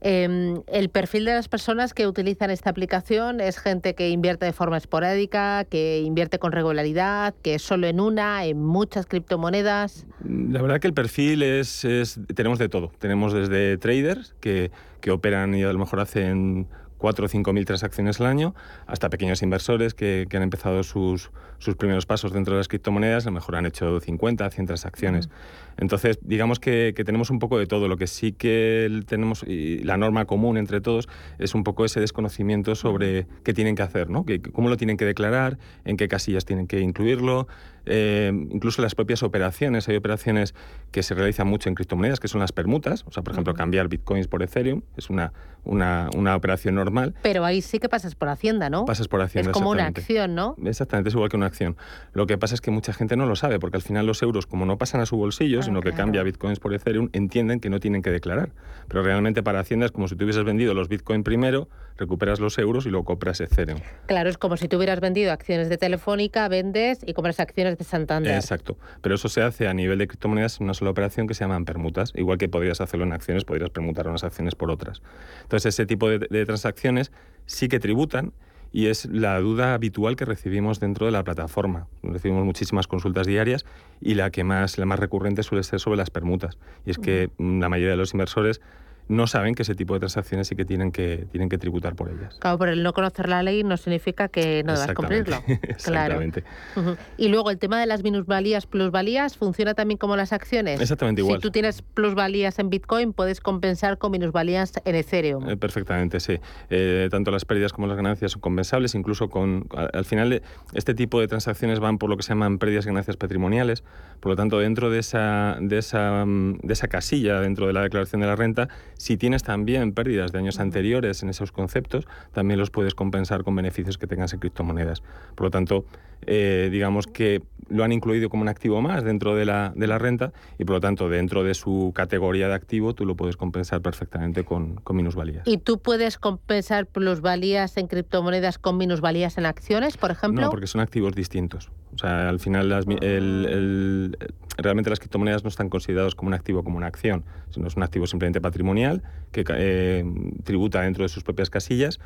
Eh, el perfil de las personas que utilizan esta aplicación es gente que invierte de forma esporádica, que invierte con regularidad, que es solo en una, en muchas criptomonedas.
La verdad que el perfil es, es tenemos de todo. Tenemos desde traders que, que operan y a lo mejor hacen 4 o 5 mil transacciones al año, hasta pequeños inversores que, que han empezado sus, sus, primeros pasos dentro de las criptomonedas, a lo mejor han hecho 50, 100 transacciones. Entonces, digamos que, que, tenemos un poco de todo. Lo que sí que tenemos, y la norma común entre todos, es un poco ese desconocimiento sobre qué tienen que hacer, ¿no? Que, cómo lo tienen que declarar, en qué casillas tienen que incluirlo, eh, incluso las propias operaciones. Hay operaciones que se realizan mucho en criptomonedas, que son las permutas. O sea, por ejemplo, cambiar bitcoins por Ethereum es una, una, una, operación normal.
Pero ahí sí que pasas por Hacienda, ¿no?
Pasas por Hacienda.
Es como una acción, ¿no?
Exactamente, es igual que una acción. Lo que pasa es que mucha gente no lo sabe, porque al final los euros, como no pasan a su bolsillo, ah, sino que cambia bitcoins por Ethereum, entienden que no tienen que declarar. Pero realmente para Hacienda es como si tú hubieses vendido los bitcoins primero, recuperas los euros y luego compras Ethereum.
Claro, es como si tú hubieras vendido acciones de Telefónica, vendes y compras acciones de Santander.
Exacto. Pero eso se hace a nivel de criptomonedas en una sola operación que se llaman permutas. Igual que podrías hacerlo en acciones, podrías permutar unas acciones por otras. Entonces, ese tipo de, de transacciones sí que tributan y es la duda habitual que recibimos dentro de la plataforma. Recibimos muchísimas consultas diarias y la que más, la más recurrente suele ser sobre las permutas. Y es que la mayoría de los inversores no saben que ese tipo de transacciones sí que tienen que, tienen que tributar por ellas.
Claro, por el no conocer la ley no significa que no debas cumplirlo.
Exactamente.
Claro. Uh -huh. Y luego el tema de las minusvalías, plusvalías, ¿funciona también como las acciones?
Exactamente igual.
Si tú tienes plusvalías en Bitcoin, puedes compensar con minusvalías en Ethereum.
Eh, perfectamente, sí. Eh, tanto las pérdidas como las ganancias son compensables, incluso con... Al final, este tipo de transacciones van por lo que se llaman pérdidas y ganancias patrimoniales. Por lo tanto, dentro de esa, de esa, de esa casilla, dentro de la declaración de la renta, si tienes también pérdidas de años anteriores en esos conceptos, también los puedes compensar con beneficios que tengas en criptomonedas. Por lo tanto, eh, digamos que lo han incluido como un activo más dentro de la, de la renta y por lo tanto dentro de su categoría de activo tú lo puedes compensar perfectamente con, con minusvalías.
¿Y tú puedes compensar plusvalías en criptomonedas con minusvalías en acciones, por ejemplo?
No, porque son activos distintos. O sea, al final las, el, el, realmente las criptomonedas no están consideradas como un activo, como una acción, sino es un activo simplemente patrimonial que eh, tributa dentro de sus propias casillas,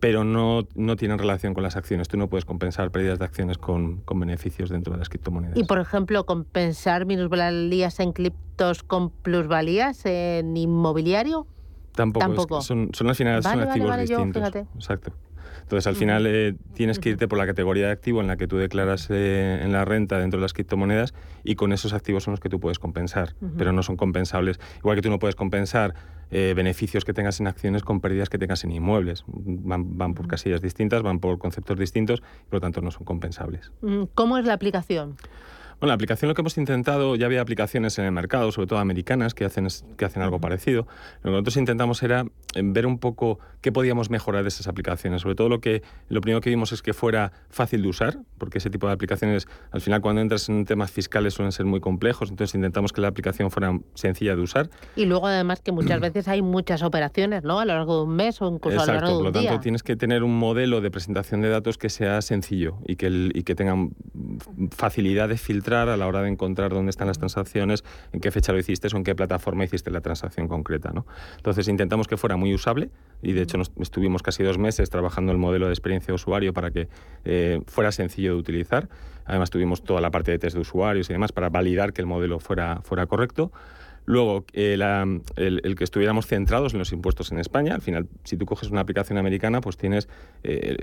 pero no, no tienen relación con las acciones. Tú no puedes compensar pérdidas de acciones con, con beneficios dentro de las criptomonedas.
Y, por ejemplo, compensar minusvalías en criptos con plusvalías en inmobiliario.
Tampoco.
Tampoco.
Es que son, son al final
vale,
son activos
vale,
distintos.
Yo,
Exacto. Entonces, al final eh, tienes que irte por la categoría de activo en la que tú declaras eh, en la renta dentro de las criptomonedas y con esos activos son los que tú puedes compensar, uh -huh. pero no son compensables. Igual que tú no puedes compensar eh, beneficios que tengas en acciones con pérdidas que tengas en inmuebles. Van, van por casillas distintas, van por conceptos distintos y por lo tanto no son compensables.
¿Cómo es la aplicación?
Bueno, la aplicación lo que hemos intentado, ya había aplicaciones en el mercado, sobre todo americanas, que hacen, que hacen algo parecido. Lo que nosotros intentamos era ver un poco qué podíamos mejorar de esas aplicaciones. Sobre todo lo que lo primero que vimos es que fuera fácil de usar, porque ese tipo de aplicaciones, al final cuando entras en temas fiscales suelen ser muy complejos, entonces intentamos que la aplicación fuera sencilla de usar.
Y luego además que muchas veces hay muchas operaciones, ¿no? A lo largo de un mes o incluso a lo largo de un
por lo tanto tienes que tener un modelo de presentación de datos que sea sencillo y que, y que tenga facilidad de filtrar a la hora de encontrar dónde están las transacciones, en qué fecha lo hiciste o en qué plataforma hiciste la transacción concreta, ¿no? Entonces intentamos que fuera muy usable y de hecho nos, estuvimos casi dos meses trabajando el modelo de experiencia de usuario para que eh, fuera sencillo de utilizar. Además tuvimos toda la parte de test de usuarios y demás para validar que el modelo fuera, fuera correcto. Luego, eh, el, que estuviéramos centrados en los impuestos en España. Al final, si tú coges una aplicación americana, pues tienes eh,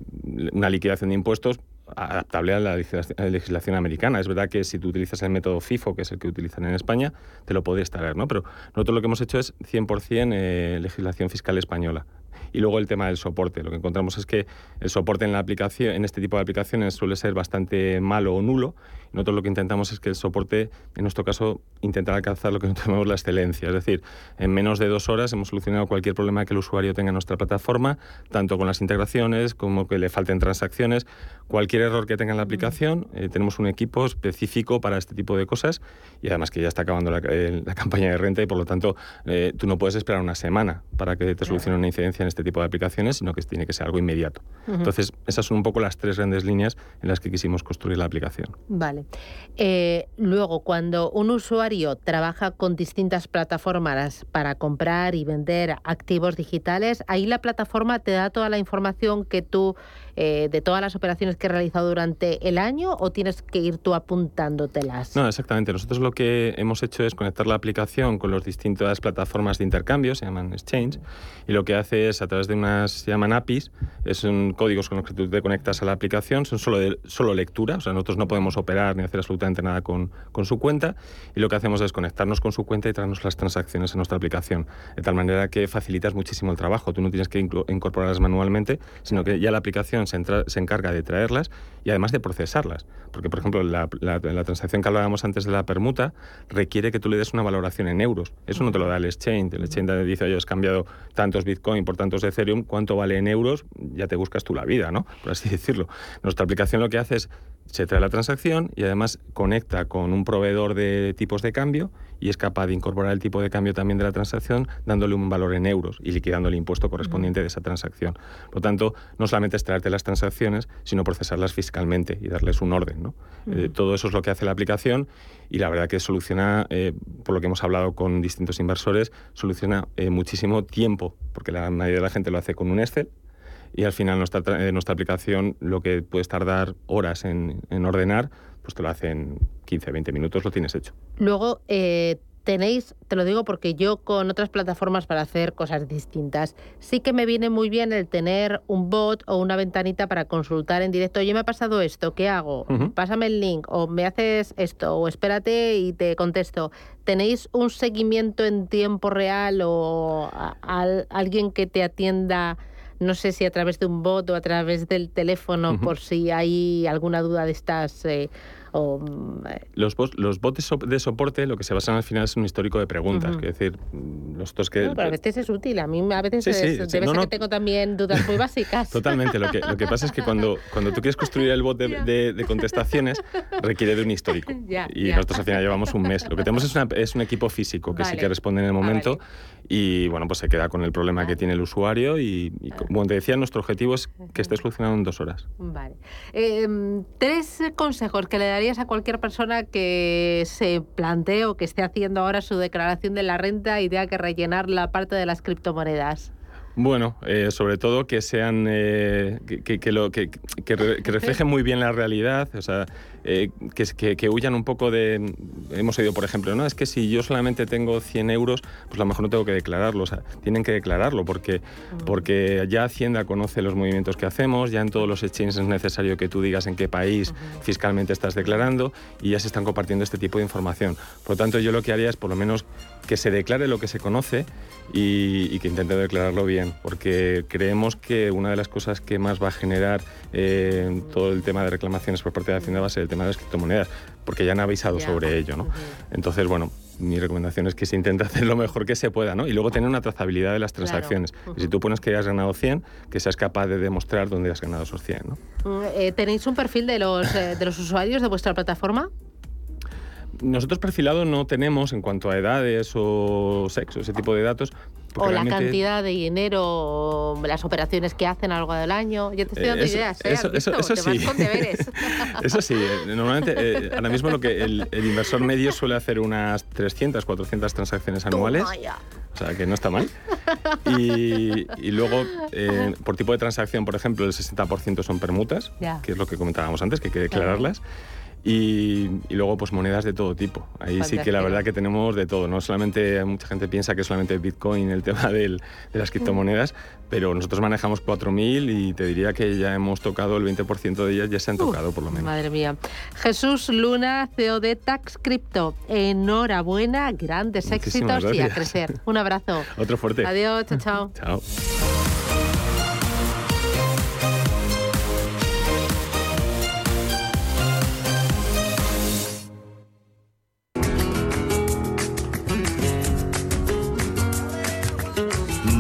una liquidación de impuestos adaptable a la legislación, americana. Es verdad que si tú utilizas el método FIFO, que es el que utilizan en España, te lo puedes traer, ¿no? Pero nosotros lo que hemos hecho es 100% eh, legislación fiscal española. Y luego el tema del soporte. Lo que encontramos es que el soporte en, la aplicación, en este tipo de aplicaciones suele ser bastante malo o nulo. Nosotros lo que intentamos es que el soporte, en nuestro caso, intentar alcanzar lo que nosotros llamamos la excelencia. Es decir, en menos de dos horas hemos solucionado cualquier problema que el usuario tenga en nuestra plataforma, tanto con las integraciones como que le falten transacciones. Cualquier error que tenga en la aplicación, eh, tenemos un equipo específico para este tipo de cosas y además que ya está acabando la, eh, campaña de renta y por lo tanto eh, tú no puedes esperar una semana para que te solucione una incidencia en este tipo de aplicaciones, sino que tiene que ser algo inmediato. Entonces, esas son un poco las tres grandes líneas en las que quisimos construir la aplicación.
Vale. Luego, cuando un usuario trabaja con distintas plataformas para comprar y vender activos digitales, ahí la plataforma te da toda la información que tú eh, de todas las operaciones que he realizado durante el año o tienes que ir tú apuntándotelas?
No, exactamente. Nosotros lo que hemos hecho es conectar la aplicación con las distintas plataformas de intercambio, se llaman Exchange, y lo que hace es a través de unas, se llaman APIs, es un códigos con los que tú te conectas a la aplicación, son solo, de, solo lectura, o sea, nosotros no podemos operar ni hacer absolutamente nada con, con su cuenta, y lo que hacemos es conectarnos con su cuenta y traernos las transacciones en nuestra aplicación, de tal manera que facilitas muchísimo el trabajo. Tú no tienes que incorporarlas manualmente, sino que ya la aplicación se, encarga de traerlas y además de procesarlas. Porque, por ejemplo, la, transacción que hablábamos antes de la permuta requiere que tú le des una valoración en euros. Eso no te lo da el exchange. El exchange dice, oye, has cambiado tantos Bitcoin por tantos Ethereum, ¿cuánto vale en euros? Ya te buscas tú la vida, ¿no? Por así decirlo. Nuestra aplicación lo que hace es se trae la transacción y además conecta con un proveedor de tipos de cambio y es capaz de incorporar el tipo de cambio también de la transacción dándole un valor en euros y liquidando el impuesto correspondiente de esa transacción. Por lo tanto, no solamente es traerte las transacciones, sino procesarlas fiscalmente y darles un orden. ¿no? Eh, todo eso es lo que hace la aplicación y la verdad que soluciona, eh, por lo que hemos hablado con distintos inversores, soluciona eh, muchísimo tiempo, porque la mayoría de la gente lo hace con un Excel y al final nuestra, eh, nuestra aplicación lo que puedes tardar horas en, en, ordenar, pues te lo hace en 15, 20 minutos, lo tienes hecho.
Luego, eh, tenéis, te lo digo porque yo con otras plataformas para hacer cosas distintas, sí que me viene muy bien el tener un bot o una ventanita para consultar en directo. Oye, me ha pasado esto, ¿qué hago? Pásame el link o me haces esto o espérate y te contesto. ¿Tenéis un seguimiento en tiempo real o alguien que te atienda? No sé si a través de un bot o a través del teléfono, por si hay alguna duda de estas eh,
Mm, eh, los, los bots de soporte lo que se basan al final es un histórico de preguntas. Es decir, nosotros que.
pero a veces es útil. A mí a veces es, debe ser que tengo también dudas muy básicas.
Totalmente. Lo que, lo que pasa es que cuando, cuando tú quieres construir el bot de, de, contestaciones, requiere de un histórico. y nosotros al final llevamos un mes. Lo que tenemos es, una, es un equipo físico que sí que responde en el ah, momento y bueno, pues se queda con el problema que tiene el usuario. Y, como te decía, nuestro objetivo es que esté solucionado en dos horas.
Vale. Em, tres consejos que le daría a cualquier persona que se plantee o que esté haciendo ahora su declaración de la renta y tenga que rellenar la parte de las criptomonedas?
Bueno, eh, sobre todo que sean eh, que, lo, que, reflejen muy bien la realidad, o sea, eh, que, que, huyan un poco de... Hemos oído, por ejemplo, no, es que si yo solamente tengo 100 euros, pues a lo mejor no tengo que declararlo, o sea, tienen que declararlo porque, mm. porque ya Hacienda conoce los movimientos que hacemos, ya en todos los exchanges es necesario que tú digas en qué país fiscalmente estás declarando y ya se están compartiendo este tipo de información. Por lo tanto, yo lo que haría es por lo menos que se declare lo que se conoce y, que intente declararlo bien, porque creemos que una de las cosas que más va a generar eh, todo el tema de reclamaciones por parte de Hacienda va a ser el tema de las criptomonedas, porque ya han avisado sobre ello. ¿no? Entonces, bueno, mi recomendación es que se intente hacer lo mejor que se pueda, ¿no? Y luego tener una trazabilidad de las transacciones. Y si tú pones que has ganado 100, que seas capaz de demostrar dónde has ganado esos 100, ¿no?
Mm, eh, ¿Tenéis un perfil de los, eh, de los usuarios de vuestra plataforma?
Nosotros perfilado no tenemos en cuanto a edades o sexo, ese tipo de datos.
O la cantidad de dinero, o las operaciones que hacen a lo largo del año. Yo te estoy dando
eso,
ideas, ¿eh?
Eso,
¿Has
eso, eso sí.
vas con deberes.
eso sí. eh, Normalmente, eh, ahora mismo lo que el, el inversor medio suele hacer unas 300, 400 transacciones anuales. O sea, que no está mal. Y, y luego, eh, por tipo de transacción, por ejemplo, el 60% son permutas, que es lo que comentábamos antes, que hay que declararlas. Y, y luego, pues monedas de todo tipo. Ahí sí que la verdad que tenemos de todo. No solamente, mucha gente piensa que es solamente Bitcoin el tema del- de las criptomonedas, pero nosotros manejamos 4.000 y te diría que ya hemos tocado el 20% de ellas, ya se han tocado por lo menos.
Madre mía. Jesús Luna, CEO de Tax Crypto. Enhorabuena, grandes
Muchísimas
éxitos y a crecer. Un abrazo.
Otro fuerte.
Adiós, chao, chao.
Chao.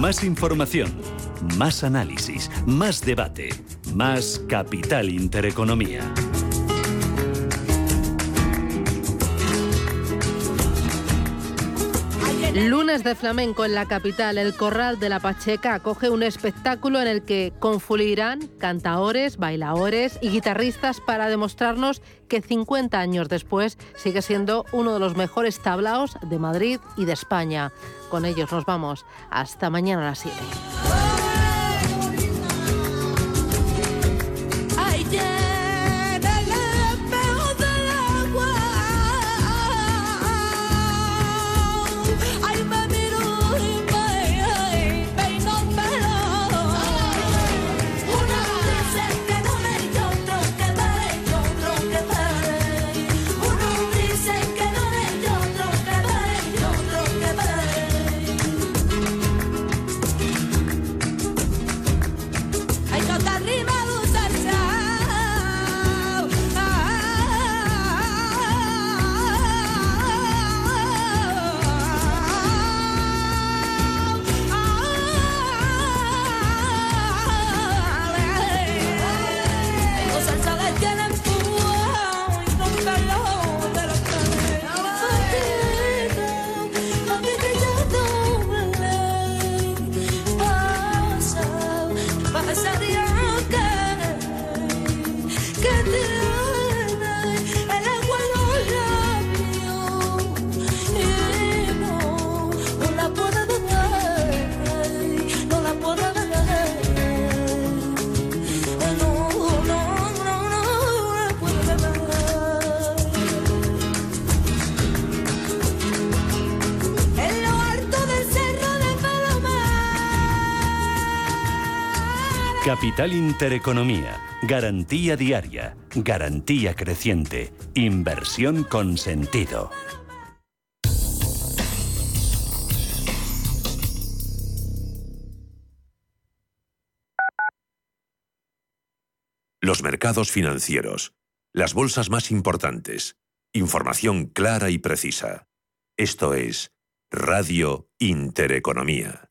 Más información, más análisis, más debate, más Capital Intereconomía.
Lunes de flamenco en la capital, el Corral de la Pacheca acoge un espectáculo en el que confluirán cantaores, bailadores y guitarristas para demostrarnos que 50 años después sigue siendo uno de los mejores tablaos de Madrid y de España. Con ellos nos vamos. Hasta mañana a las 7.
Capital Intereconomía. Garantía diaria. Garantía creciente. Inversión con sentido.
Los mercados financieros. Las bolsas más importantes. Información clara y precisa. Esto es Radio Intereconomía.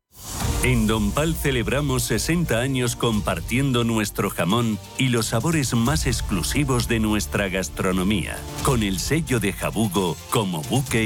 En Donpal celebramos 60 años compartiendo nuestro jamón y los sabores más exclusivos de nuestra gastronomía, con el sello de Jabugo como buque